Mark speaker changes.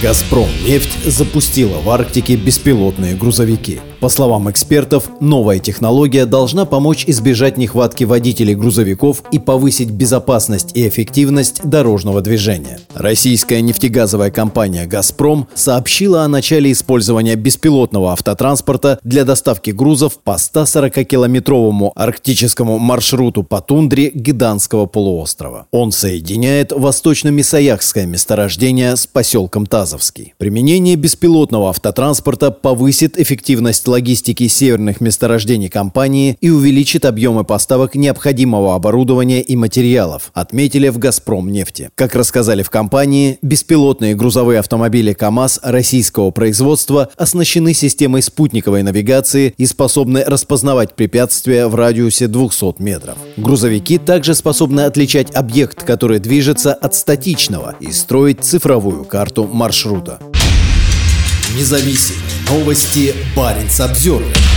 Speaker 1: «Газпром» нефть запустила в Арктике беспилотные грузовики. По словам экспертов, новая технология должна помочь избежать нехватки водителей грузовиков и повысить безопасность и эффективность дорожного движения. Российская нефтегазовая компания «Газпром» сообщила о начале использования беспилотного автотранспорта для доставки грузов по 140-километровому арктическому маршруту по тундре Гиданского полуострова. Он соединяет восточно-мисаякское месторождение с поселком Тазовский. Применение беспилотного автотранспорта повысит эффективность логистики северных месторождений компании и увеличит объемы поставок необходимого оборудования и материалов, отметили в «Газпром» нефти. Как рассказали в компании, беспилотные грузовые автомобили КАМАЗ российского производства оснащены системой спутниковой навигации и способны распознавать препятствия в радиусе 200 метров. Грузовики также способны отличать объект, который движется от статичного и строить цифровую карту маршрута. Независимые Новости Баренц Обзервер.